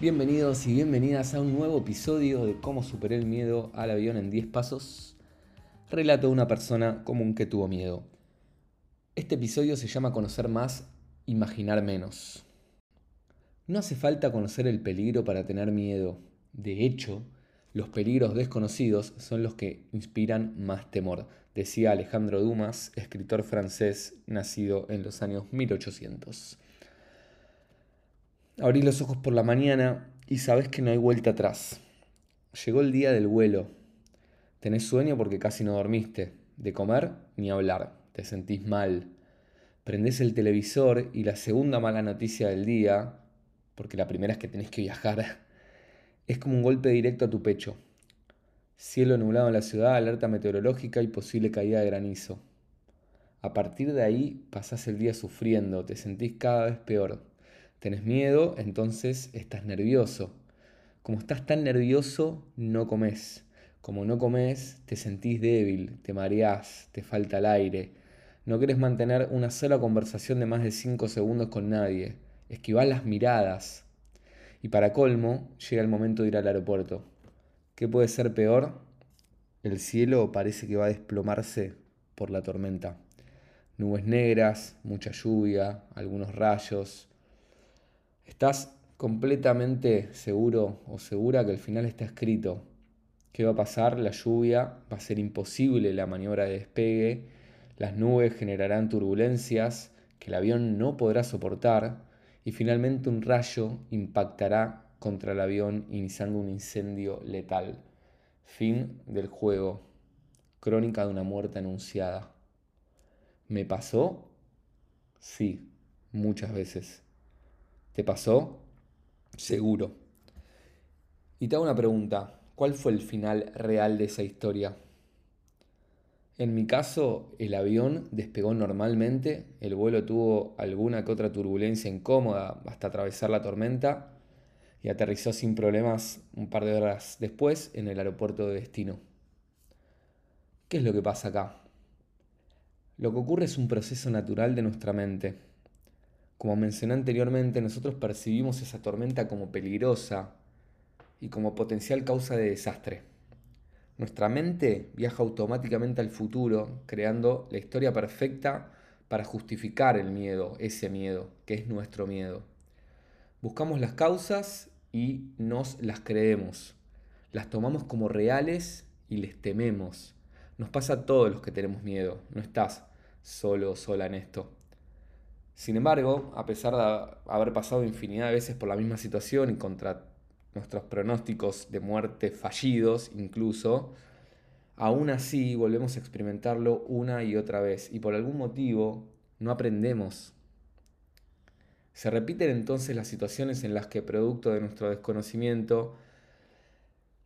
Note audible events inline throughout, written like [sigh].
Bienvenidos y bienvenidas a un nuevo episodio de Cómo superé el miedo al avión en 10 pasos. Relato de una persona común que tuvo miedo. Este episodio se llama Conocer más, imaginar menos. No hace falta conocer el peligro para tener miedo. De hecho, los peligros desconocidos son los que inspiran más temor, decía Alejandro Dumas, escritor francés nacido en los años 1800. Abrís los ojos por la mañana y sabes que no hay vuelta atrás. Llegó el día del vuelo. Tenés sueño porque casi no dormiste. De comer ni hablar. Te sentís mal. Prendés el televisor y la segunda mala noticia del día, porque la primera es que tenés que viajar, [laughs] es como un golpe directo a tu pecho. Cielo nublado en la ciudad, alerta meteorológica y posible caída de granizo. A partir de ahí pasás el día sufriendo, te sentís cada vez peor. Tenés miedo, entonces estás nervioso. Como estás tan nervioso, no comes. Como no comes, te sentís débil, te mareás, te falta el aire. No querés mantener una sola conversación de más de 5 segundos con nadie. Esquivás las miradas. Y para colmo, llega el momento de ir al aeropuerto. ¿Qué puede ser peor? El cielo parece que va a desplomarse por la tormenta. Nubes negras, mucha lluvia, algunos rayos, Estás completamente seguro o segura que el final está escrito. ¿Qué va a pasar? La lluvia, va a ser imposible la maniobra de despegue, las nubes generarán turbulencias que el avión no podrá soportar y finalmente un rayo impactará contra el avión iniciando un incendio letal. Fin del juego. Crónica de una muerte anunciada. ¿Me pasó? Sí, muchas veces. ¿Te pasó? Seguro. Y te hago una pregunta. ¿Cuál fue el final real de esa historia? En mi caso, el avión despegó normalmente, el vuelo tuvo alguna que otra turbulencia incómoda hasta atravesar la tormenta y aterrizó sin problemas un par de horas después en el aeropuerto de destino. ¿Qué es lo que pasa acá? Lo que ocurre es un proceso natural de nuestra mente como mencioné anteriormente, nosotros percibimos esa tormenta como peligrosa y como potencial causa de desastre. Nuestra mente viaja automáticamente al futuro, creando la historia perfecta para justificar el miedo, ese miedo, que es nuestro miedo. Buscamos las causas y nos las creemos. Las tomamos como reales y les tememos. Nos pasa a todos los que tenemos miedo. No estás solo o sola en esto. Sin embargo, a pesar de haber pasado infinidad de veces por la misma situación y contra nuestros pronósticos de muerte fallidos incluso, aún así volvemos a experimentarlo una y otra vez y por algún motivo no aprendemos. Se repiten entonces las situaciones en las que, producto de nuestro desconocimiento,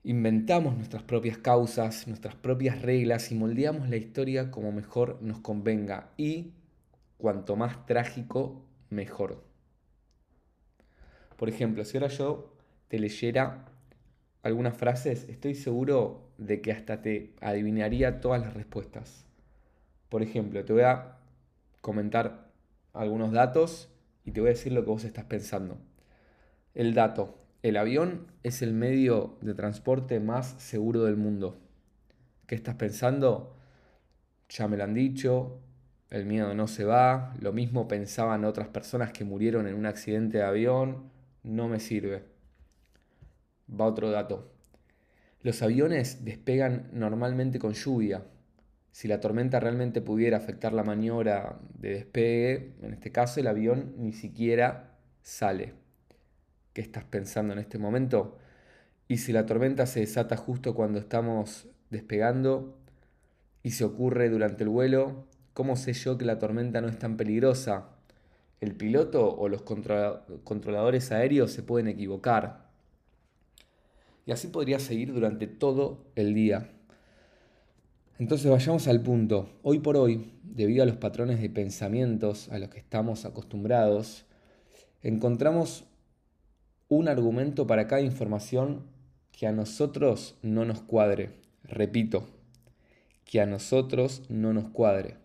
inventamos nuestras propias causas, nuestras propias reglas y moldeamos la historia como mejor nos convenga y cuanto más trágico, mejor. Por ejemplo, si ahora yo te leyera algunas frases, estoy seguro de que hasta te adivinaría todas las respuestas. Por ejemplo, te voy a comentar algunos datos y te voy a decir lo que vos estás pensando. El dato. El avión es el medio de transporte más seguro del mundo. ¿Qué estás pensando? Ya me lo han dicho, el miedo no se va, lo mismo pensaban otras personas que murieron en un accidente de avión, no me sirve. Va otro dato. Los aviones despegan normalmente con lluvia. Si la tormenta realmente pudiera afectar la maniobra de despegue, en este caso el avión ni siquiera sale. ¿Qué estás pensando en este momento? Y si la tormenta se desata justo cuando estamos despegando y se ocurre durante el vuelo, ¿Cómo sé yo que la tormenta no es tan peligrosa? El piloto o los controladores aéreos se pueden equivocar. Y así podría seguir durante todo el día. Entonces vayamos al punto. Hoy por hoy, debido a los patrones de pensamientos a los que estamos acostumbrados, encontramos un argumento para cada información que a nosotros no nos cuadre. Repito, que a nosotros no nos cuadre.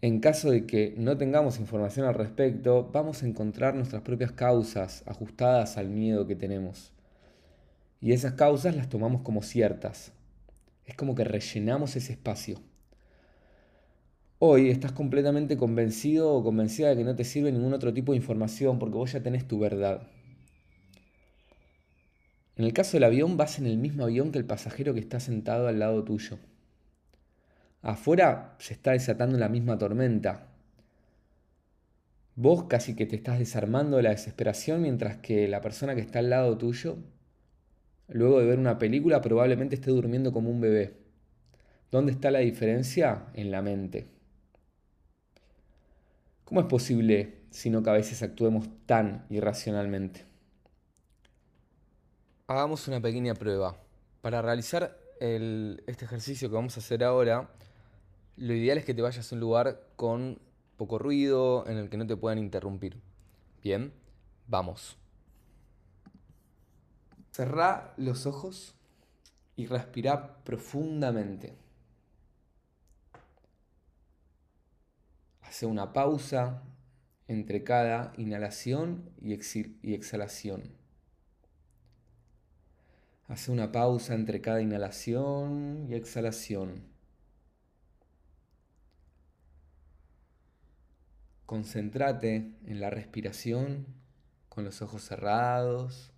En caso de que no tengamos información al respecto, vamos a encontrar nuestras propias causas ajustadas al miedo que tenemos. Y esas causas las tomamos como ciertas. Es como que rellenamos ese espacio. Hoy estás completamente convencido o convencida de que no te sirve ningún otro tipo de información porque vos ya tenés tu verdad. En el caso del avión vas en el mismo avión que el pasajero que está sentado al lado tuyo. Afuera se está desatando la misma tormenta. Vos casi que te estás desarmando de la desesperación mientras que la persona que está al lado tuyo, luego de ver una película, probablemente esté durmiendo como un bebé. ¿Dónde está la diferencia? En la mente. ¿Cómo es posible sino que a veces actuemos tan irracionalmente? Hagamos una pequeña prueba. Para realizar este ejercicio que vamos a hacer ahora, lo ideal es que te vayas a un lugar con poco ruido, en el que no te puedan interrumpir. Bien, vamos. Cerrá los ojos y respira profundamente. Hace una pausa entre cada inhalación y, exhalación. Hace una pausa entre cada inhalación y exhalación. Concéntrate en la respiración con los ojos cerrados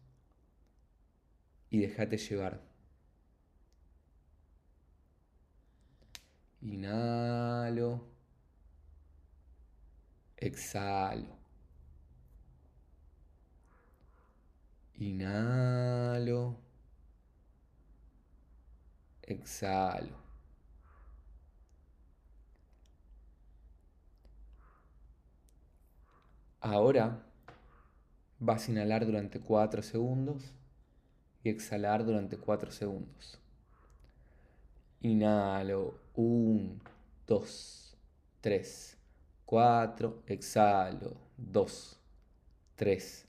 y déjate llevar. Inhalo. Exhalo. Inhalo. Exhalo. Ahora vas a inhalar durante 4 segundos y exhalar durante 4 segundos. Inhalo. 1, 2, 3. 4, exhalo, 2, 3,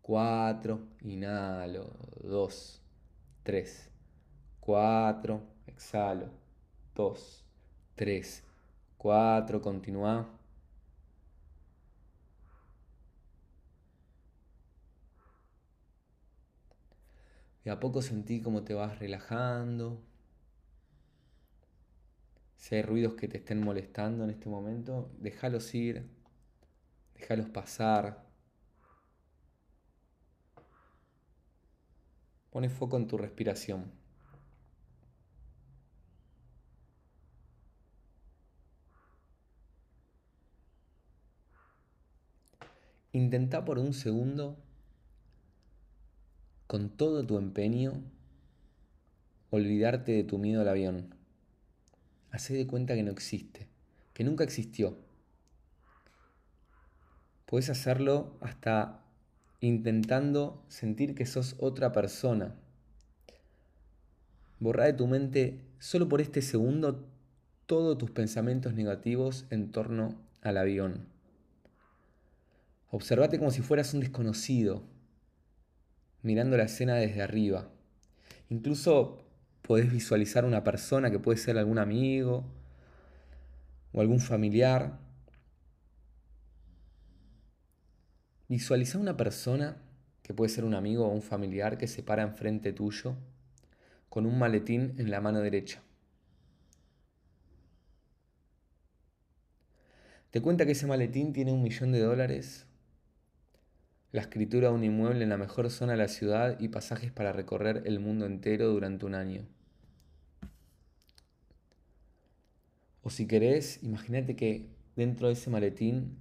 4, inhalo, 2, 3, 4, exhalo, 2, 3, 4, continúa. A poco sentí cómo te vas relajando, si hay ruidos que te estén molestando en este momento, déjalos ir, déjalos pasar. Pone foco en tu respiración. Intenta por un segundo, con todo tu empeño, olvidarte de tu miedo al avión. Hacé de cuenta que no existe, que nunca existió. Puedes hacerlo hasta intentando sentir que sos otra persona. Borra de tu mente solo por este segundo todos tus pensamientos negativos en torno al avión. Observate como si fueras un desconocido, mirando la escena desde arriba. Incluso podés visualizar una persona que puede ser algún amigo o algún familiar. Visualiza una persona que puede ser un amigo o un familiar que se para enfrente tuyo con un maletín en la mano derecha. Te cuenta que ese maletín tiene un millón de dólares, la escritura de un inmueble en la mejor zona de la ciudad y pasajes para recorrer el mundo entero durante un año. O si querés, imagínate que dentro de ese maletín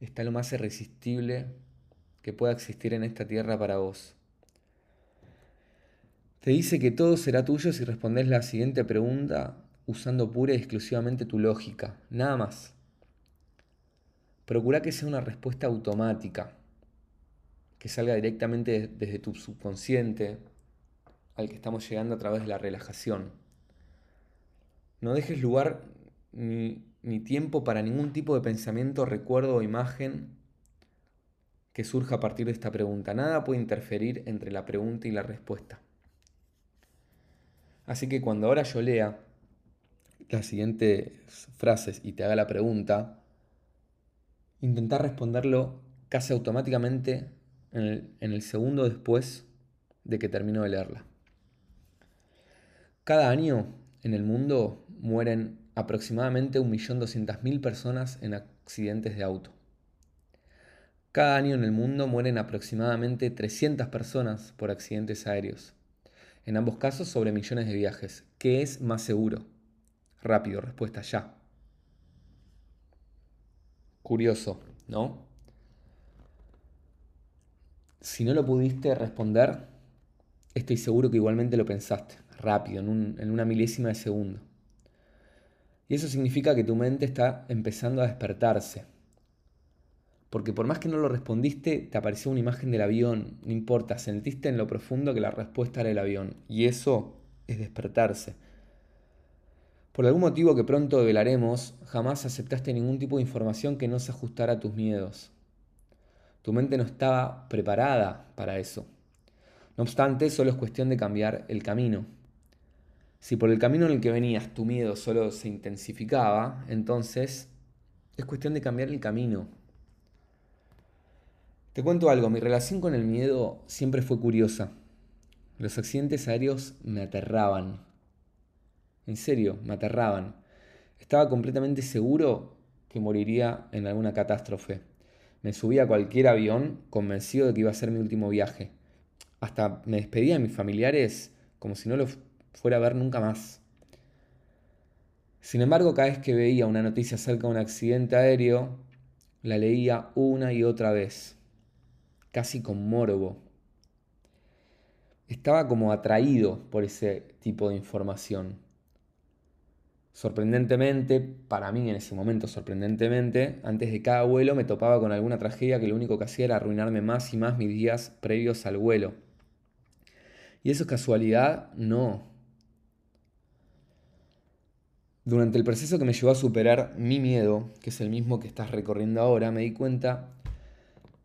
está lo más irresistible que pueda existir en esta tierra para vos. Te dice que todo será tuyo si respondes la siguiente pregunta usando pura y exclusivamente tu lógica, nada más. Procura que sea una respuesta automática, que salga directamente desde tu subconsciente al que estamos llegando a través de la relajación. No dejes lugar ni, tiempo para ningún tipo de pensamiento, recuerdo o imagen que surja a partir de esta pregunta. Nada puede interferir entre la pregunta y la respuesta. Así que cuando ahora yo lea las siguientes frases y te haga la pregunta, intentar responderlo casi automáticamente en el, segundo después de que termino de leerla. Cada año en el mundo mueren aproximadamente 1.200.000 personas en accidentes de auto. Cada año en el mundo mueren aproximadamente 300 personas por accidentes aéreos. En ambos casos sobre millones de viajes. ¿Qué es más seguro? Rápido, respuesta ya. Curioso, ¿no? Si no lo pudiste responder, estoy seguro que igualmente lo pensaste, rápido, en, una milésima de segundo. Y eso significa que tu mente está empezando a despertarse. Porque por más que no lo respondiste, te apareció una imagen del avión, no importa, sentiste en lo profundo que la respuesta era el avión. Y eso es despertarse. Por algún motivo que pronto develaremos, jamás aceptaste ningún tipo de información que no se ajustara a tus miedos. Tu mente no estaba preparada para eso. No obstante, solo es cuestión de cambiar el camino. Si por el camino en el que venías tu miedo solo se intensificaba, entonces es cuestión de cambiar el camino. Te cuento algo, mi relación con el miedo siempre fue curiosa. Los accidentes aéreos me aterraban. En serio, me aterraban. Estaba completamente seguro que moriría en alguna catástrofe. Me subía a cualquier avión convencido de que iba a ser mi último viaje. Hasta me despedía de mis familiares como si no lo fuera a ver nunca más. Sin embargo, cada vez que veía una noticia acerca de un accidente aéreo, la leía una y otra vez, casi con morbo. Estaba como atraído por ese tipo de información. Sorprendentemente, para mí en ese momento sorprendentemente, antes de cada vuelo me topaba con alguna tragedia que lo único que hacía era arruinarme más y más mis días previos al vuelo. ¿Y eso es casualidad? No. Durante el proceso que me llevó a superar mi miedo, que es el mismo que estás recorriendo ahora, me di cuenta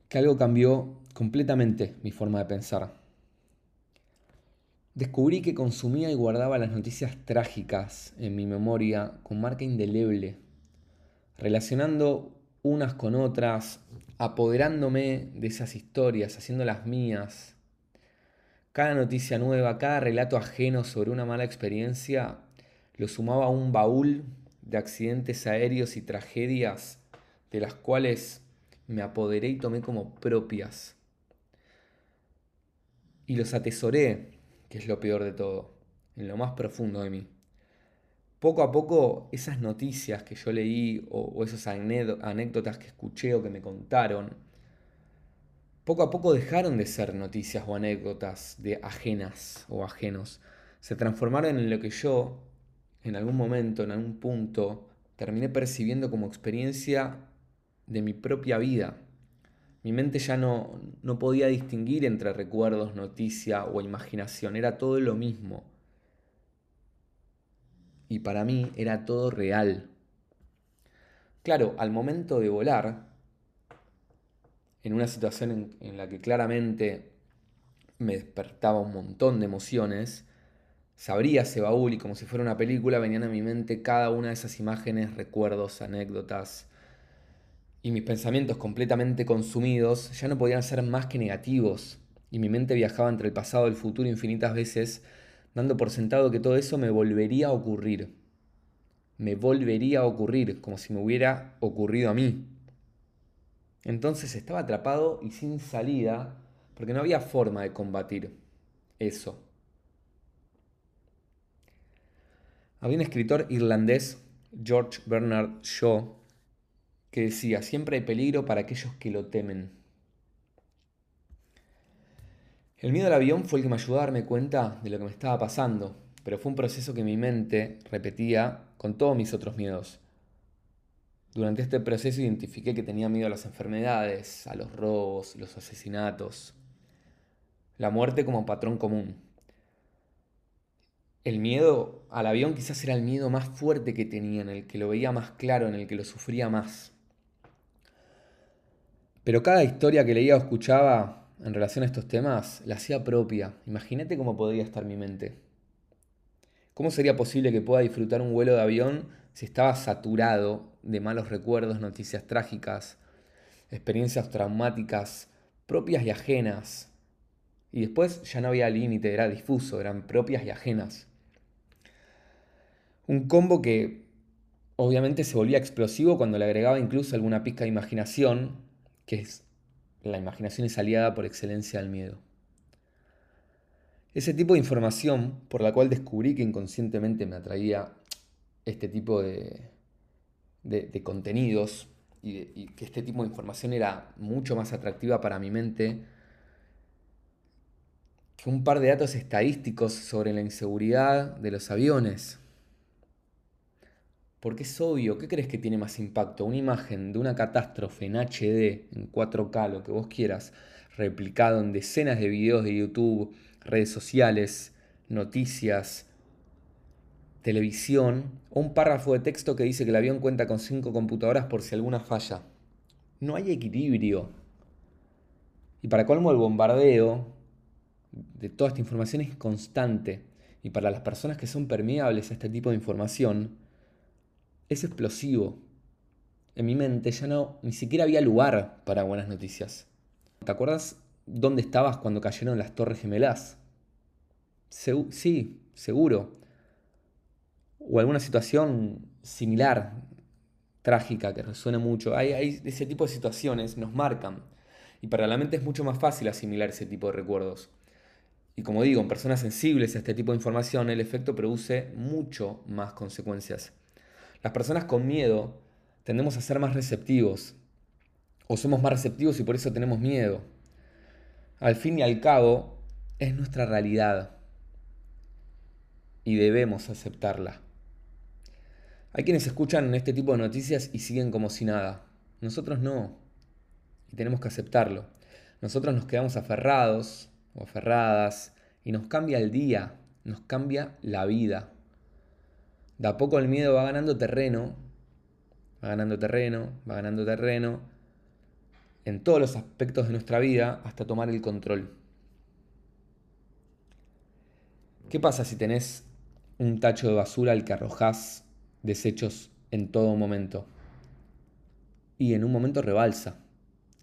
que algo cambió completamente mi forma de pensar. Descubrí que consumía y guardaba las noticias trágicas en mi memoria con marca indeleble, relacionando unas con otras, apoderándome de esas historias, haciéndolas mías. Cada noticia nueva, cada relato ajeno sobre una mala experiencia lo sumaba a un baúl de accidentes aéreos y tragedias de las cuales me apoderé y tomé como propias. Y los atesoré, que es lo peor de todo, en lo más profundo de mí. Poco a poco esas noticias que yo leí o, esas anécdotas que escuché o que me contaron, poco a poco dejaron de ser noticias o anécdotas de ajenas o ajenos. Se transformaron en lo que yo en algún momento, en algún punto, terminé percibiendo como experiencia de mi propia vida. Mi mente ya no, no podía distinguir entre recuerdos, noticia o imaginación, era todo lo mismo. Y para mí era todo real. Claro, al momento de volar, en una situación en, la que claramente me despertaba un montón de emociones, se abría ese baúl y como si fuera una película venían a mi mente cada una de esas imágenes, recuerdos, anécdotas. Y mis pensamientos completamente consumidos ya no podían ser más que negativos. Y mi mente viajaba entre el pasado y el futuro infinitas veces, dando por sentado que todo eso me volvería a ocurrir. Me volvería a ocurrir, como si me hubiera ocurrido a mí. Entonces estaba atrapado y sin salida, porque no había forma de combatir eso. Había un escritor irlandés, George Bernard Shaw, que decía, siempre hay peligro para aquellos que lo temen. El miedo al avión fue el que me ayudó a darme cuenta de lo que me estaba pasando, pero fue un proceso que mi mente repetía con todos mis otros miedos. Durante este proceso identifiqué que tenía miedo a las enfermedades, a los robos, los asesinatos, la muerte como patrón común el miedo al avión quizás era el miedo más fuerte que tenía, en el que lo veía más claro, en el que lo sufría más. Pero cada historia que leía o escuchaba en relación a estos temas la hacía propia. Imagínate cómo podría estar mi mente. ¿Cómo sería posible que pueda disfrutar un vuelo de avión si estaba saturado de malos recuerdos, noticias trágicas, experiencias traumáticas propias y ajenas? Y después ya no había límite, era difuso, eran propias y ajenas. Un combo que obviamente se volvía explosivo cuando le agregaba incluso alguna pizca de imaginación, que es la imaginación es aliada por excelencia al miedo. Ese tipo de información por la cual descubrí que inconscientemente me atraía este tipo de, de, contenidos y, y, que este tipo de información era mucho más atractiva para mi mente que un par de datos estadísticos sobre la inseguridad de los aviones. Porque es obvio, ¿qué crees que tiene más impacto? Una imagen de una catástrofe en HD, en 4K, lo que vos quieras, replicado en decenas de videos de YouTube, redes sociales, noticias, televisión, o un párrafo de texto que dice que el avión cuenta con 5 computadoras por si alguna falla. No hay equilibrio. Y para colmo el bombardeo de toda esta información es constante. Y para las personas que son permeables a este tipo de información, es explosivo. En mi mente ya no, ni siquiera había lugar para buenas noticias. ¿Te acuerdas dónde estabas cuando cayeron las Torres Gemelas? sí, seguro. O alguna situación similar, trágica, que resuena mucho. Hay, hay ese tipo de situaciones, nos marcan. Y para la mente es mucho más fácil asimilar ese tipo de recuerdos. Y como digo, en personas sensibles a este tipo de información, el efecto produce mucho más consecuencias. Las personas con miedo tendemos a ser más receptivos. O somos más receptivos y por eso tenemos miedo. Al fin y al cabo, es nuestra realidad. Y debemos aceptarla. Hay quienes escuchan este tipo de noticias y siguen como si nada. Nosotros no. Y tenemos que aceptarlo. Nosotros nos quedamos aferrados o aferradas y nos cambia el día, nos cambia la vida. De a poco el miedo va ganando terreno, va ganando terreno, va ganando terreno en todos los aspectos de nuestra vida hasta tomar el control. ¿Qué pasa si tenés un tacho de basura al que arrojás desechos en todo momento? Y en un momento rebalsa,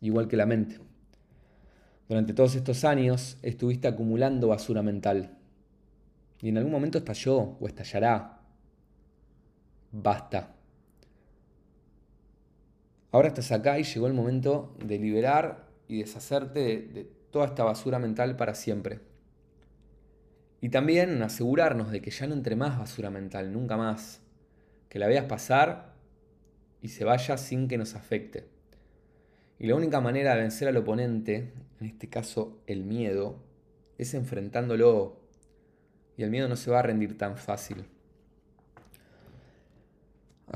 igual que la mente. Durante todos estos años estuviste acumulando basura mental. Y en algún momento estalló o estallará basta. Ahora estás acá y llegó el momento de liberar y deshacerte de, toda esta basura mental para siempre. Y también asegurarnos de que ya no entre más basura mental, nunca más. Que la veas pasar y se vaya sin que nos afecte. Y la única manera de vencer al oponente, en este caso el miedo, es enfrentándolo. Y el miedo no se va a rendir tan fácil.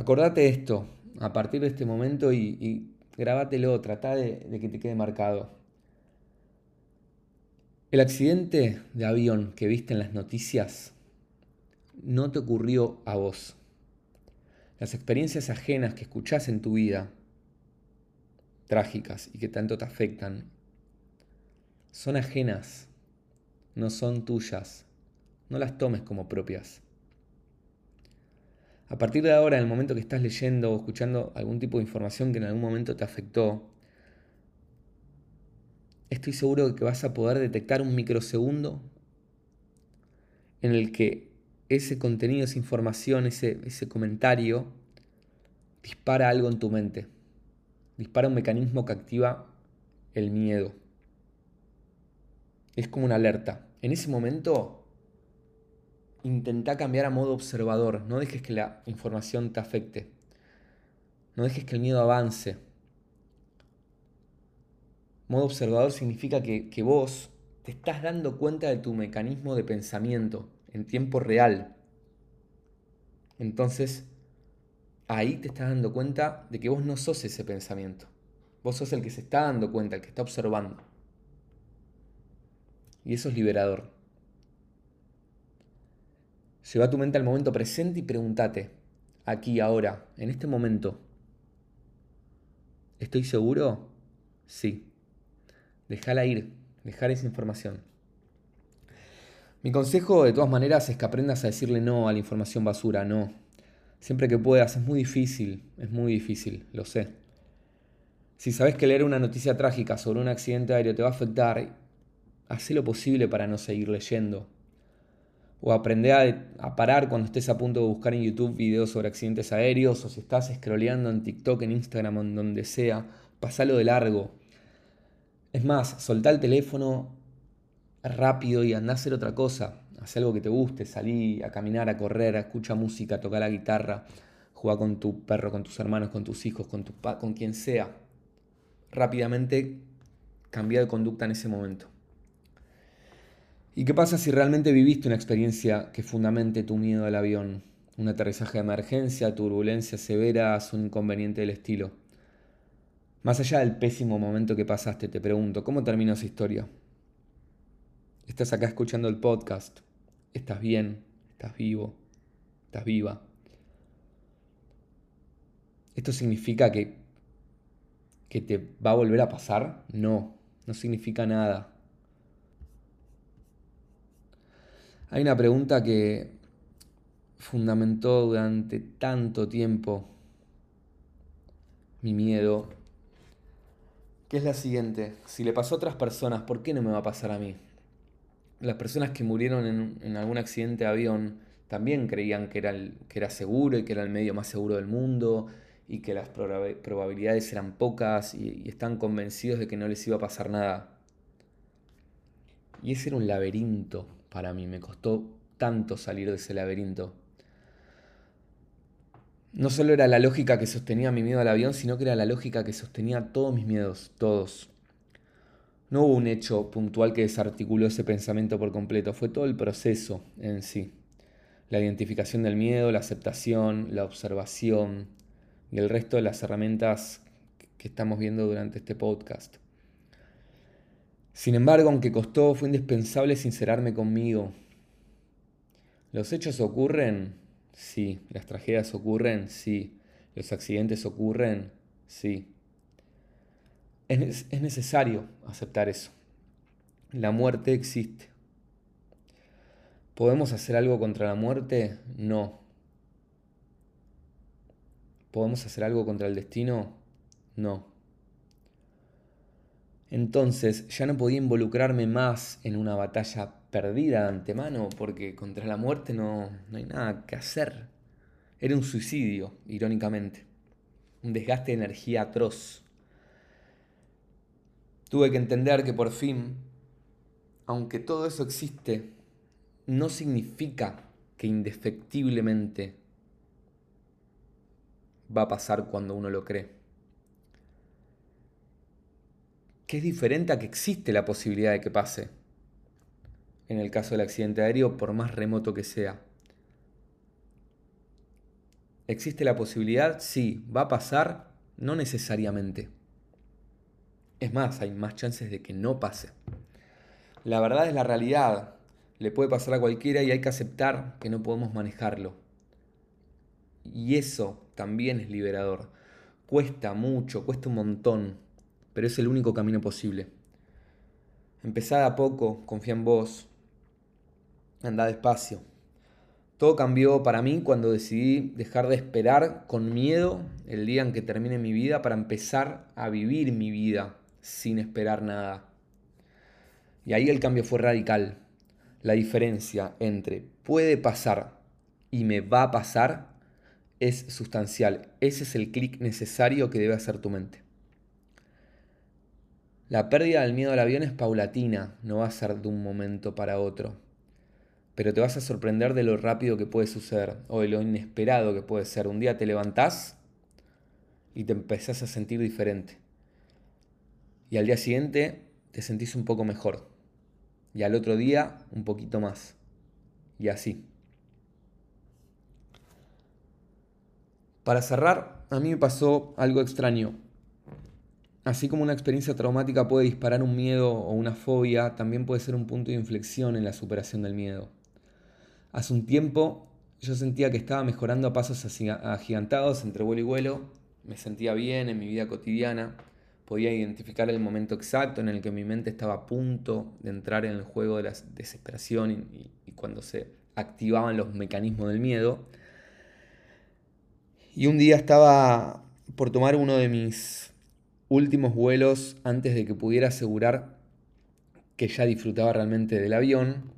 Acordate esto a partir de este momento y, y grabátelo, trata de, de que te quede marcado. El accidente de avión que viste en las noticias no te ocurrió a vos. Las experiencias ajenas que escuchás en tu vida, trágicas y que tanto te afectan, son ajenas, no son tuyas. No las tomes como propias. A partir de ahora, en el momento que estás leyendo o escuchando algún tipo de información que en algún momento te afectó, estoy seguro de que vas a poder detectar un microsegundo en el que ese contenido, esa información, ese, ese comentario dispara algo en tu mente. Dispara un mecanismo que activa el miedo. Es como una alerta. En ese momento intenta cambiar a modo observador. No dejes que la información te afecte. No dejes que el miedo avance. Modo observador significa que, que vos te estás dando cuenta de tu mecanismo de pensamiento en tiempo real. Entonces, ahí te estás dando cuenta de que vos no sos ese pensamiento. Vos sos el que se está dando cuenta, el que está observando. Y eso es liberador. Lleva tu mente al momento presente y pregúntate, aquí, ahora, en este momento, ¿estoy seguro? Sí. Déjala ir, dejar esa información. Mi consejo de todas maneras es que aprendas a decirle no a la información basura, no. Siempre que puedas, es muy difícil, es muy difícil, lo sé. Si sabes que leer una noticia trágica sobre un accidente aéreo te va a afectar, haz lo posible para no seguir leyendo. O aprender a, parar cuando estés a punto de buscar en YouTube videos sobre accidentes aéreos, o si estás scrolleando en TikTok, en Instagram, en donde sea, pasalo de largo. Es más, soltá el teléfono rápido y andá a hacer otra cosa. Haz algo que te guste, salí a caminar, a correr, a escuchar música, tocar la guitarra, jugar con tu perro, con tus hermanos, con tus hijos, con, tu, con quien sea rápidamente cambiar de conducta en ese momento. ¿Y qué pasa si realmente viviste una experiencia que fundamente tu miedo al avión? Un aterrizaje de emergencia, turbulencia severa, un inconveniente del estilo. Más allá del pésimo momento que pasaste, te pregunto, ¿cómo terminó esa historia? Estás acá escuchando el podcast, estás bien, estás vivo, estás viva. Esto significa que que te va a volver a pasar? No, no significa nada. Hay una pregunta que fundamentó durante tanto tiempo mi miedo, que es la siguiente, si le pasó a otras personas, ¿por qué no me va a pasar a mí? Las personas que murieron en, algún accidente de avión también creían que era, que era seguro y que era el medio más seguro del mundo y que las probabilidades eran pocas y, están convencidos de que no les iba a pasar nada. Y ese era un laberinto para mí, me costó tanto salir de ese laberinto. No solo era la lógica que sostenía mi miedo al avión, sino que era la lógica que sostenía todos mis miedos, todos. No hubo un hecho puntual que desarticuló ese pensamiento por completo, fue todo el proceso en sí. La identificación del miedo, la aceptación, la observación, y el resto de las herramientas que estamos viendo durante este podcast. Sin embargo, aunque costó, fue indispensable sincerarme conmigo. ¿Los hechos ocurren? Sí. ¿Las tragedias ocurren? Sí. ¿Los accidentes ocurren? Sí. Es, es necesario aceptar eso. La muerte existe. ¿Podemos hacer algo contra la muerte? No. ¿Podemos hacer algo contra el destino? No. Entonces ya no podía involucrarme más en una batalla perdida de antemano porque contra la muerte no, no hay nada que hacer. Era un suicidio, irónicamente. Un desgaste de energía atroz. Tuve que entender que por fin, aunque todo eso existe, no significa que indefectiblemente va a pasar cuando uno lo cree. Que es diferente a que existe la posibilidad de que pase. En el caso del accidente aéreo, por más remoto que sea. ¿Existe la posibilidad? Sí. ¿Va a pasar? No necesariamente. Es más, hay más chances de que no pase. La verdad es la realidad. Le puede pasar a cualquiera y hay que aceptar que no podemos manejarlo. Y eso también es liberador. Cuesta mucho, cuesta un montón, pero es el único camino posible. Empezá a poco, confía en vos, anda despacio. Todo cambió para mí cuando decidí dejar de esperar con miedo el día en que termine mi vida para empezar a vivir mi vida sin esperar nada. Y ahí el cambio fue radical. La diferencia entre puede pasar y me va a pasar es sustancial. Ese es el clic necesario que debe hacer tu mente. La pérdida del miedo al avión es paulatina, no va a ser de un momento para otro. Pero te vas a sorprender de lo rápido que puede suceder o de lo inesperado que puede ser. Un día te levantás y te empezás a sentir diferente. Y al día siguiente te sentís un poco mejor. Y al otro día un poquito más. Y así. Para cerrar, a mí me pasó algo extraño. Así como una experiencia traumática puede disparar un miedo o una fobia, también puede ser un punto de inflexión en la superación del miedo. Hace un tiempo yo sentía que estaba mejorando a pasos agigantados entre vuelo y vuelo, me sentía bien en mi vida cotidiana, podía identificar el momento exacto en el que mi mente estaba a punto de entrar en el juego de la desesperación y, y cuando se activaban los mecanismos del miedo. Y un día estaba por tomar uno de mis últimos vuelos antes de que pudiera asegurar que ya disfrutaba realmente del avión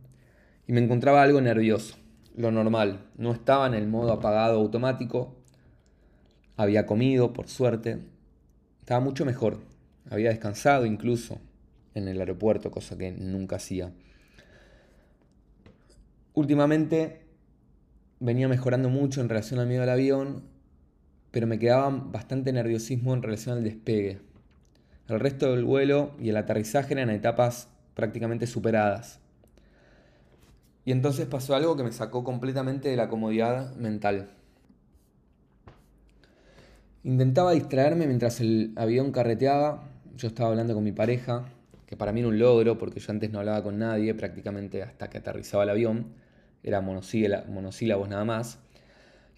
y me encontraba algo nervioso, lo normal. No estaba en el modo apagado automático, había comido, por suerte, estaba mucho mejor, había descansado incluso en el aeropuerto, cosa que nunca hacía. Últimamente venía mejorando mucho en relación al miedo al avión, pero me quedaba bastante nerviosismo en relación al despegue. El resto del vuelo y el aterrizaje eran etapas prácticamente superadas. Y entonces pasó algo que me sacó completamente de la comodidad mental. Intentaba distraerme mientras el avión carreteaba. Yo estaba hablando con mi pareja, que para mí era un logro, porque yo antes no hablaba con nadie prácticamente hasta que aterrizaba el avión. Era monosílabos nada más.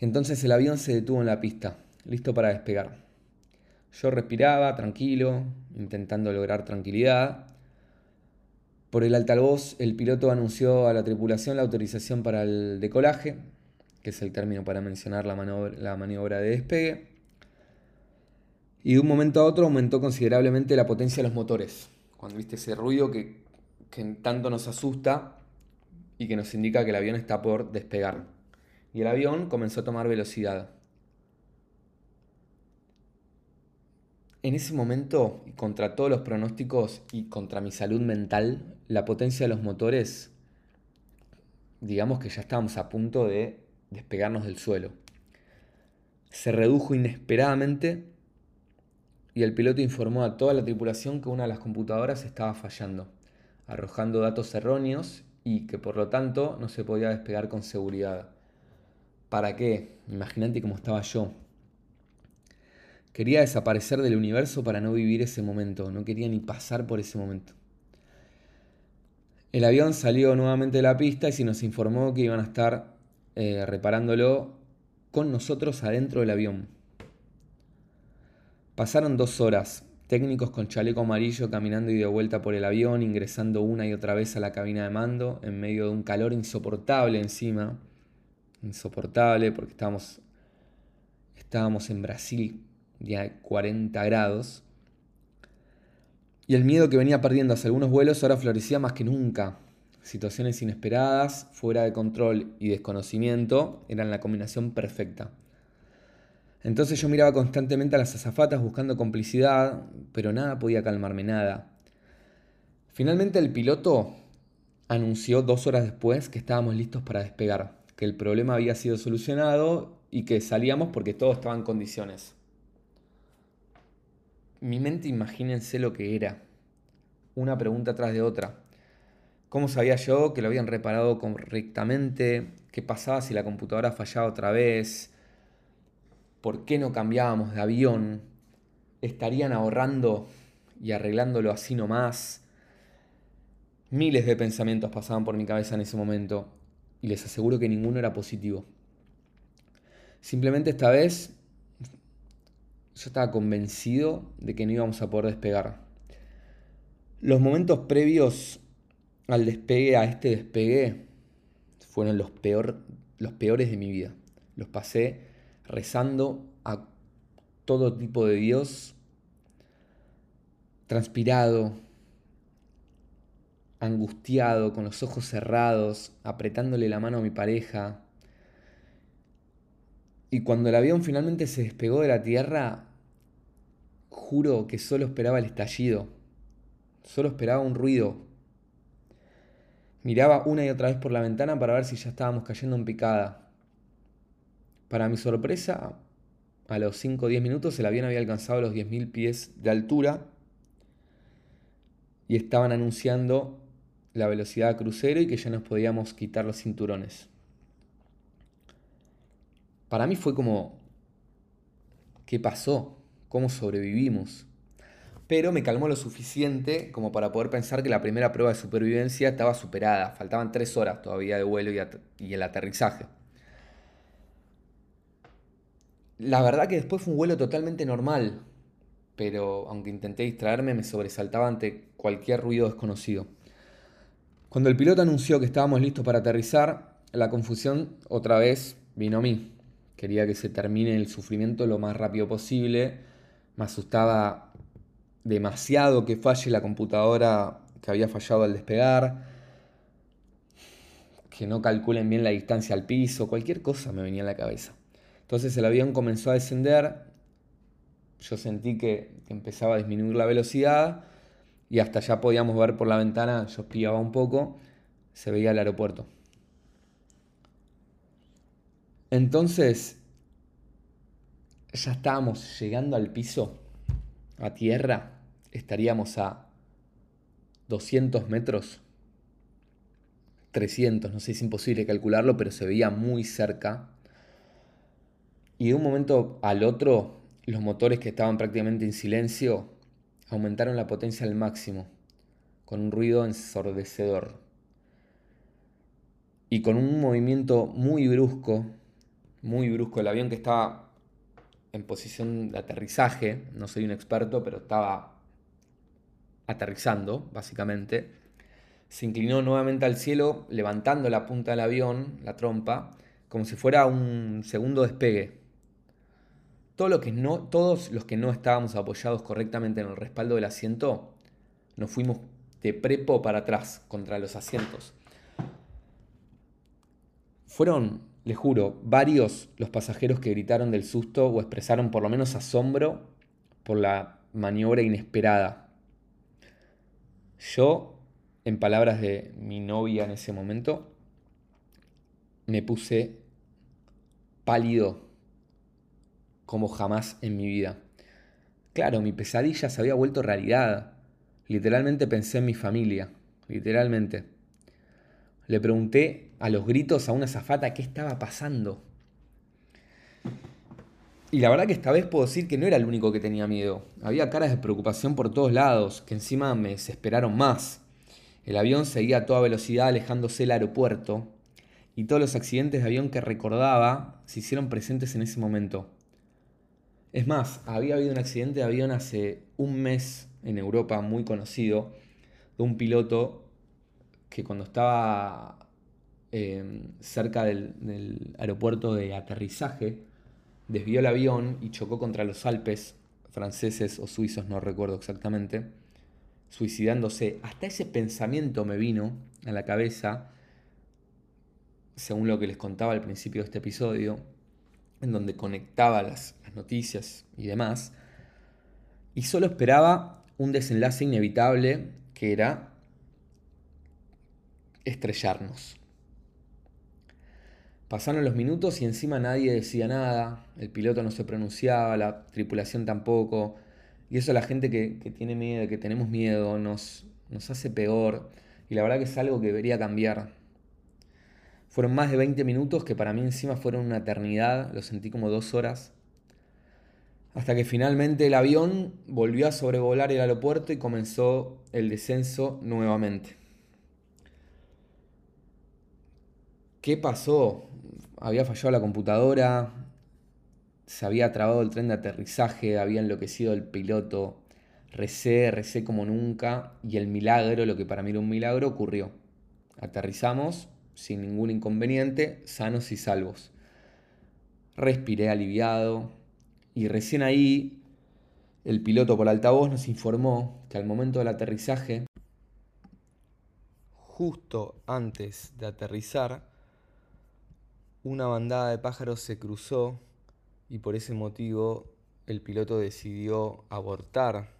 Entonces el avión se detuvo en la pista, listo para despegar. Yo respiraba tranquilo, intentando lograr tranquilidad, por el altavoz, el piloto anunció a la tripulación la autorización para el decolaje, que es el término para mencionar la maniobra, de despegue. Y de un momento a otro aumentó considerablemente la potencia de los motores. Cuando viste ese ruido que, que tanto nos asusta y que nos indica que el avión está por despegar. Y el avión comenzó a tomar velocidad. En ese momento, contra todos los pronósticos y contra mi salud mental, la potencia de los motores, digamos que ya estábamos a punto de despegarnos del suelo. Se redujo inesperadamente y el piloto informó a toda la tripulación que una de las computadoras estaba fallando, arrojando datos erróneos y que por lo tanto no se podía despegar con seguridad. ¿Para qué? Imagínate cómo estaba yo, Quería desaparecer del universo para no vivir ese momento, no quería ni pasar por ese momento. El avión salió nuevamente de la pista y se nos informó que iban a estar eh, reparándolo con nosotros adentro del avión. Pasaron dos horas, técnicos con chaleco amarillo caminando y de vuelta por el avión, ingresando una y otra vez a la cabina de mando, en medio de un calor insoportable encima. Insoportable porque estábamos, estábamos en Brasil ya 40 grados. Y el miedo que venía perdiendo hace algunos vuelos ahora florecía más que nunca. Situaciones inesperadas, fuera de control y desconocimiento eran la combinación perfecta. Entonces yo miraba constantemente a las azafatas buscando complicidad, pero nada podía calmarme, nada. Finalmente el piloto anunció dos horas después que estábamos listos para despegar, que el problema había sido solucionado y que salíamos porque todo estaba en condiciones mi mente imagínense lo que era. Una pregunta tras de otra. ¿Cómo sabía yo que lo habían reparado correctamente? ¿Qué pasaba si la computadora fallaba otra vez? ¿Por qué no cambiábamos de avión? ¿Estarían ahorrando y arreglándolo así nomás? Miles de pensamientos pasaban por mi cabeza en ese momento y les aseguro que ninguno era positivo. Simplemente esta vez yo estaba convencido de que no íbamos a poder despegar. Los momentos previos al despegue, a este despegue, fueron los, peor, los peores de mi vida. Los pasé rezando a todo tipo de Dios, transpirado, angustiado, con los ojos cerrados, apretándole la mano a mi pareja, y cuando el avión finalmente se despegó de la tierra, juro que solo esperaba el estallido. Solo esperaba un ruido. Miraba una y otra vez por la ventana para ver si ya estábamos cayendo en picada. Para mi sorpresa, a los 5 o 10 minutos el avión había alcanzado los 10.000 pies de altura y estaban anunciando la velocidad crucero y que ya nos podíamos quitar los cinturones para mí fue como, ¿qué pasó? ¿Cómo sobrevivimos? Pero me calmó lo suficiente como para poder pensar que la primera prueba de supervivencia estaba superada. Faltaban tres horas todavía de vuelo y, el aterrizaje. La verdad que después fue un vuelo totalmente normal. pero aunque intenté distraerme me sobresaltaba ante cualquier ruido desconocido. Cuando el piloto anunció que estábamos listos para aterrizar, la confusión otra vez vino a mí. Quería que se termine el sufrimiento lo más rápido posible. Me asustaba demasiado que falle la computadora que había fallado al despegar. Que no calculen bien la distancia al piso. Cualquier cosa me venía a la cabeza. Entonces el avión comenzó a descender. Yo sentí que, empezaba a disminuir la velocidad. Y hasta ya podíamos ver por la ventana, yo espiaba un poco, se veía el aeropuerto. Entonces, ya estábamos llegando al piso, a tierra, estaríamos a 200 metros, 300, no sé, es imposible calcularlo, pero se veía muy cerca. Y de un momento al otro, los motores que estaban prácticamente en silencio aumentaron la potencia al máximo, con un ruido ensordecedor. Y con un movimiento muy brusco, muy brusco. El avión que estaba en posición de aterrizaje, no soy un experto, pero estaba aterrizando, básicamente. Se inclinó nuevamente al cielo, levantando la punta del avión, la trompa, como si fuera un segundo despegue. Todos los que no estábamos apoyados correctamente en el respaldo del asiento, nos fuimos de prepo para atrás contra los asientos. Fueron les juro, varios los pasajeros que gritaron del susto o expresaron por lo menos asombro por la maniobra inesperada. Yo, en palabras de mi novia en ese momento, me puse pálido como jamás en mi vida. Claro, mi pesadilla se había vuelto realidad. Literalmente pensé en mi familia, literalmente. Le pregunté a los gritos a una zafata qué estaba pasando. Y la verdad que esta vez puedo decir que no era el único que tenía miedo. Había caras de preocupación por todos lados, que encima me desesperaron más. El avión seguía a toda velocidad alejándose del aeropuerto y todos los accidentes de avión que recordaba se hicieron presentes en ese momento. Es más, había habido un accidente de avión hace un mes en Europa muy conocido de un piloto que cuando estaba em, cerca del, aeropuerto de aterrizaje, desvió el avión y chocó contra los Alpes franceses o suizos, no recuerdo exactamente, suicidándose. Hasta ese pensamiento me vino a la cabeza, según lo que les contaba al principio de este episodio, en donde conectaba las noticias y demás, y solo esperaba un desenlace inevitable que era estrellarnos. Pasaron los minutos y encima nadie decía nada, el piloto no se pronunciaba, la tripulación tampoco, y eso la gente que, tiene miedo, que tenemos miedo, nos, nos hace peor, y la verdad que es algo que debería cambiar. Fueron más de 20 minutos que para mí encima fueron una eternidad, lo sentí como dos horas, hasta que finalmente el avión volvió a sobrevolar el aeropuerto y comenzó el descenso nuevamente. ¿Qué pasó? Había fallado la computadora, se había trabado el tren de aterrizaje, había enloquecido el piloto. Recé, recé como nunca y el milagro, lo que para mí era un milagro, ocurrió. Aterrizamos sin ningún inconveniente, sanos y salvos. Respiré aliviado y recién ahí el piloto por altavoz nos informó que al momento del aterrizaje, justo antes de aterrizar, una bandada de pájaros se cruzó y por ese motivo el piloto decidió abortar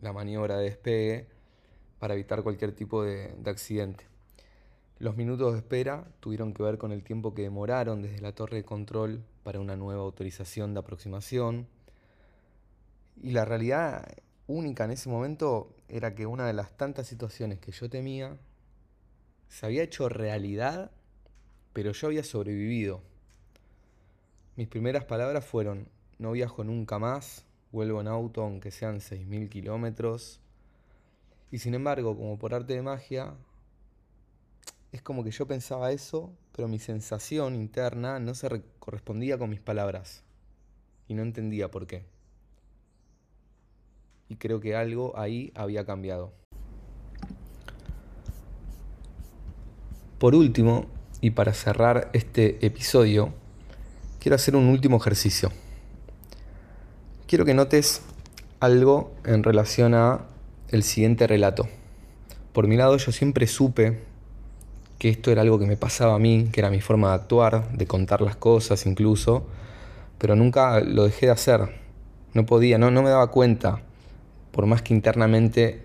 la maniobra de despegue para evitar cualquier tipo de, accidente. Los minutos de espera tuvieron que ver con el tiempo que demoraron desde la torre de control para una nueva autorización de aproximación. Y la realidad única en ese momento era que una de las tantas situaciones que yo temía se había hecho realidad pero yo había sobrevivido. Mis primeras palabras fueron, no viajo nunca más, vuelvo en auto aunque sean 6.000 kilómetros. Y sin embargo, como por arte de magia, es como que yo pensaba eso, pero mi sensación interna no se correspondía con mis palabras. Y no entendía por qué. y creo que algo ahí había cambiado. Por último, y para cerrar este episodio, quiero hacer un último ejercicio. Quiero que notes algo en relación a el siguiente relato. Por mi lado, yo siempre supe que esto era algo que me pasaba a mí, que era mi forma de actuar, de contar las cosas incluso, pero nunca lo dejé de hacer. No podía, no, no me daba cuenta, por más que internamente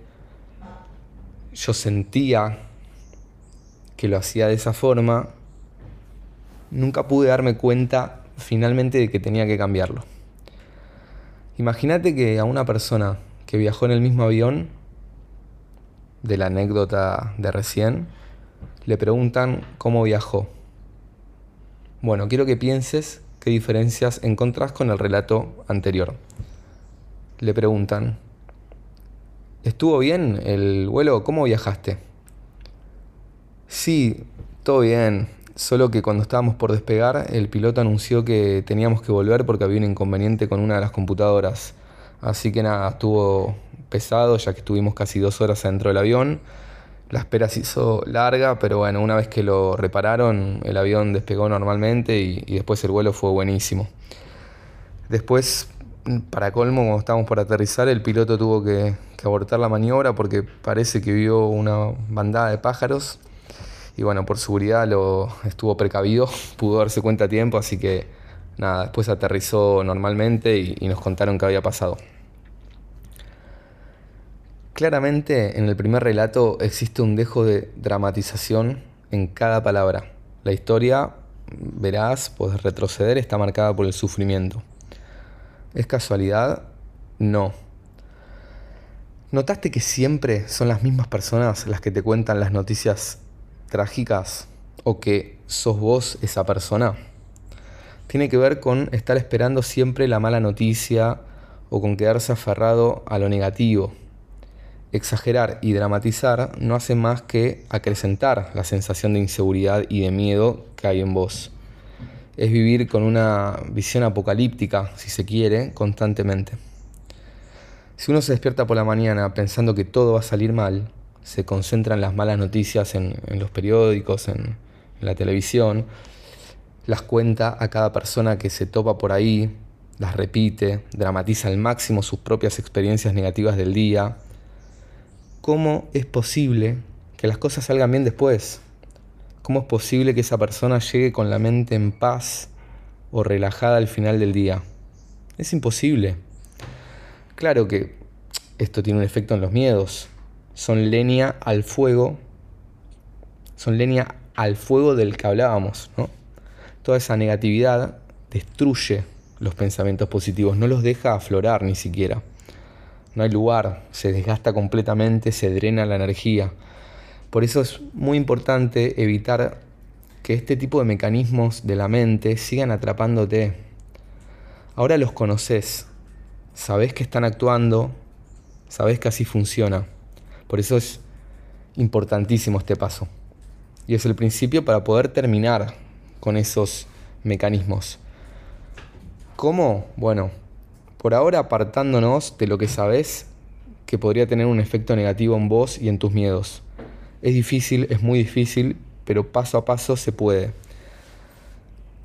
yo sentía que lo hacía de esa forma, nunca pude darme cuenta finalmente de que tenía que cambiarlo. Imagínate que a una persona que viajó en el mismo avión, de la anécdota de recién, le preguntan cómo viajó. Bueno, quiero que pienses qué diferencias encontrás con el relato anterior. Le preguntan, ¿estuvo bien el vuelo? ¿Cómo viajaste? Sí, todo bien. Solo que cuando estábamos por despegar, el piloto anunció que teníamos que volver porque había un inconveniente con una de las computadoras. Así que nada, estuvo pesado ya que estuvimos casi dos horas dentro del avión. La espera se hizo larga, pero bueno, una vez que lo repararon, el avión despegó normalmente y, después el vuelo fue buenísimo. Después, para colmo, cuando estábamos por aterrizar, el piloto tuvo que abortar la maniobra porque parece que vio una bandada de pájaros y bueno, por seguridad lo estuvo precavido, [laughs] pudo darse cuenta a tiempo, así que nada, después aterrizó normalmente y, nos contaron qué había pasado. Claramente en el primer relato existe un dejo de dramatización en cada palabra. La historia, verás, puedes retroceder, está marcada por el sufrimiento. ¿Es casualidad? No. ¿Notaste que siempre son las mismas personas las que te cuentan las noticias trágicas o que sos vos esa persona, tiene que ver con estar esperando siempre la mala noticia o con quedarse aferrado a lo negativo. Exagerar y dramatizar no hace más que acrecentar la sensación de inseguridad y de miedo que hay en vos. Es vivir con una visión apocalíptica, si se quiere, constantemente. Si uno se despierta por la mañana pensando que todo va a salir mal, se concentran las malas noticias en, los periódicos, en, la televisión, las cuenta a cada persona que se topa por ahí, las repite, dramatiza al máximo sus propias experiencias negativas del día. ¿Cómo es posible que las cosas salgan bien después? ¿Cómo es posible que esa persona llegue con la mente en paz o relajada al final del día? Es imposible. Claro que esto tiene un efecto en los miedos, son leña al fuego, son leña al fuego del que hablábamos, ¿no? Toda esa negatividad destruye los pensamientos positivos, no los deja aflorar ni siquiera. No hay lugar, se desgasta completamente, se drena la energía. Por eso es muy importante evitar que este tipo de mecanismos de la mente sigan atrapándote. Ahora los conoces, sabes que están actuando, sabes que así funciona. Por eso es importantísimo este paso. Y es el principio para poder terminar con esos mecanismos. ¿Cómo? Bueno, por ahora apartándonos de lo que sabes que podría tener un efecto negativo en vos y en tus miedos. Es difícil, es muy difícil, pero paso a paso se puede.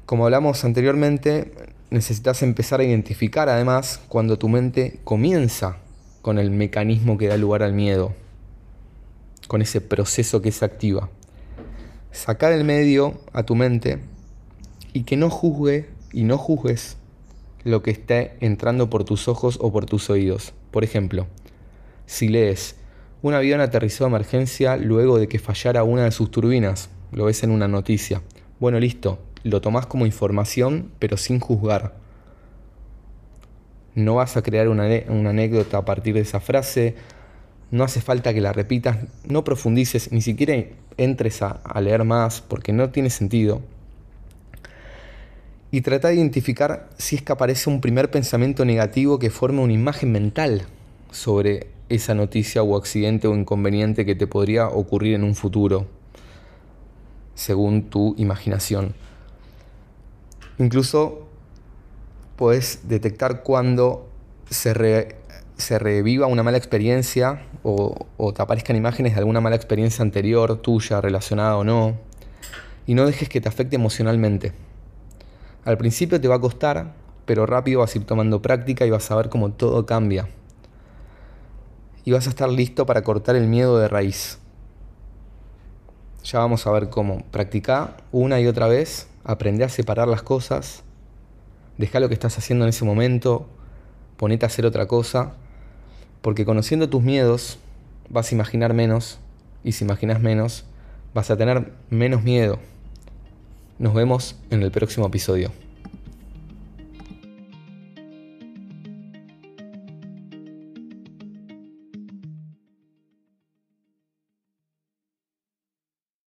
Como hablamos anteriormente, necesitas empezar a identificar además cuando tu mente comienza con el mecanismo que da lugar al miedo con ese proceso que se activa. Sacar del medio a tu mente y que no juzgue y no juzgues lo que esté entrando por tus ojos o por tus oídos. Por ejemplo, si lees, un avión aterrizó a emergencia luego de que fallara una de sus turbinas, lo ves en una noticia. Bueno, listo, lo tomás como información, pero sin juzgar. No vas a crear una, una anécdota a partir de esa frase, no hace falta que la repitas, no profundices, ni siquiera entres a, leer más porque no tiene sentido. Y trata de identificar si es que aparece un primer pensamiento negativo que forme una imagen mental sobre esa noticia o accidente o inconveniente que te podría ocurrir en un futuro, según tu imaginación. Incluso puedes detectar cuando se, se reviva una mala experiencia o, te aparezcan imágenes de alguna mala experiencia anterior, tuya, relacionada o no, y no dejes que te afecte emocionalmente. Al principio te va a costar, pero rápido vas a ir tomando práctica y vas a ver cómo todo cambia. Y vas a estar listo para cortar el miedo de raíz. Ya vamos a ver cómo. Practica una y otra vez, aprende a separar las cosas, deja lo que estás haciendo en ese momento, ponete a hacer otra cosa, porque conociendo tus miedos vas a imaginar menos, y si imaginas menos, vas a tener menos miedo. Nos vemos en el próximo episodio.